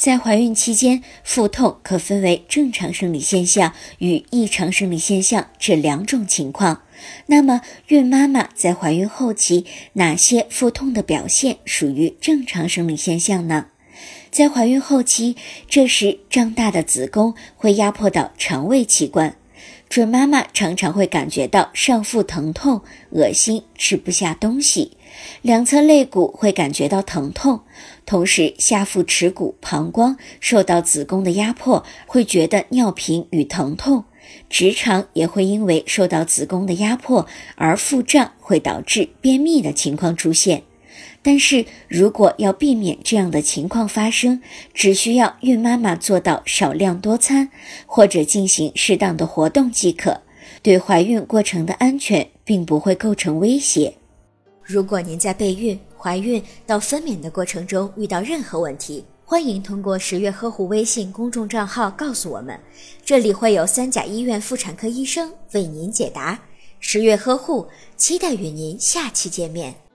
在怀孕期间，腹痛可分为正常生理现象与异常生理现象这两种情况。那么，孕妈妈在怀孕后期，哪些腹痛的表现属于正常生理现象呢？在怀孕后期，这时胀大的子宫会压迫到肠胃器官，准妈妈常常会感觉到上腹疼痛、恶心、吃不下东西。两侧肋骨会感觉到疼痛，同时下腹耻骨、膀胱受到子宫的压迫，会觉得尿频与疼痛。直肠也会因为受到子宫的压迫而腹胀，会导致便秘的情况出现。但是如果要避免这样的情况发生，只需要孕妈妈做到少量多餐，或者进行适当的活动即可，对怀孕过程的安全并不会构成威胁。如果您在备孕、怀孕到分娩的过程中遇到任何问题，欢迎通过十月呵护微信公众账号告诉我们，这里会有三甲医院妇产科医生为您解答。十月呵护，期待与您下期见面。